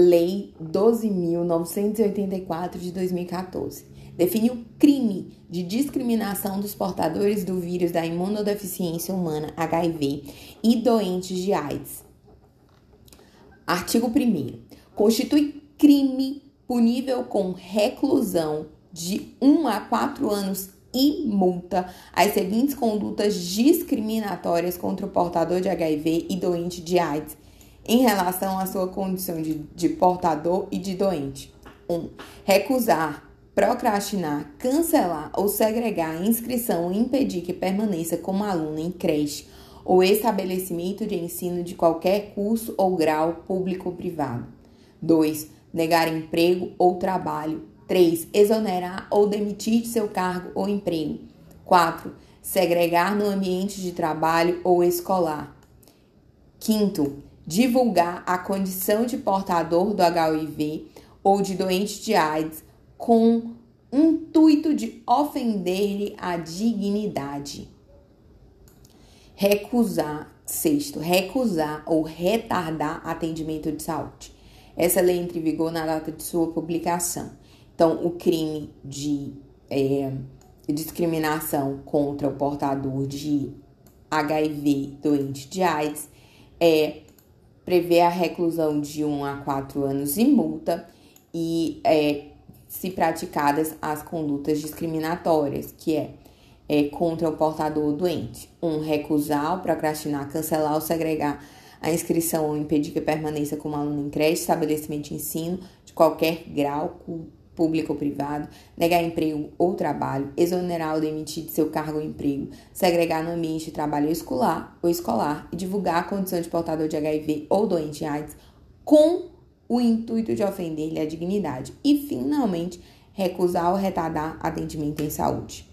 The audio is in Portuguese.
Lei 12.984 de 2014 define o crime de discriminação dos portadores do vírus da imunodeficiência humana HIV e doentes de AIDS. Artigo 1. Constitui crime punível com reclusão de 1 a 4 anos e multa as seguintes condutas discriminatórias contra o portador de HIV e doente de AIDS em relação à sua condição de, de portador e de doente. 1. Um, recusar, procrastinar, cancelar ou segregar a inscrição ou impedir que permaneça como aluno em creche ou estabelecimento de ensino de qualquer curso ou grau público ou privado. 2. Negar emprego ou trabalho. 3. Exonerar ou demitir de seu cargo ou emprego. 4. Segregar no ambiente de trabalho ou escolar. Quinto, divulgar a condição de portador do HIV ou de doente de AIDS com intuito de ofender-lhe a dignidade. Recusar, sexto, recusar ou retardar atendimento de saúde. Essa lei entra em vigor na data de sua publicação. Então, o crime de é, discriminação contra o portador de HIV doente de AIDS é prevê a reclusão de 1 a 4 anos e multa e é, se praticadas as condutas discriminatórias, que é, é contra o portador doente. 1. Um, recusar, procrastinar, cancelar ou segregar a inscrição ou impedir que permaneça como aluno em creche, estabelecimento de ensino de qualquer grau, público ou privado, negar emprego ou trabalho, exonerar ou demitir de seu cargo ou emprego, segregar no ambiente de trabalho escolar ou escolar e divulgar a condição de portador de HIV ou doente AIDS com o intuito de ofender-lhe a dignidade. E, finalmente, recusar ou retardar atendimento em saúde.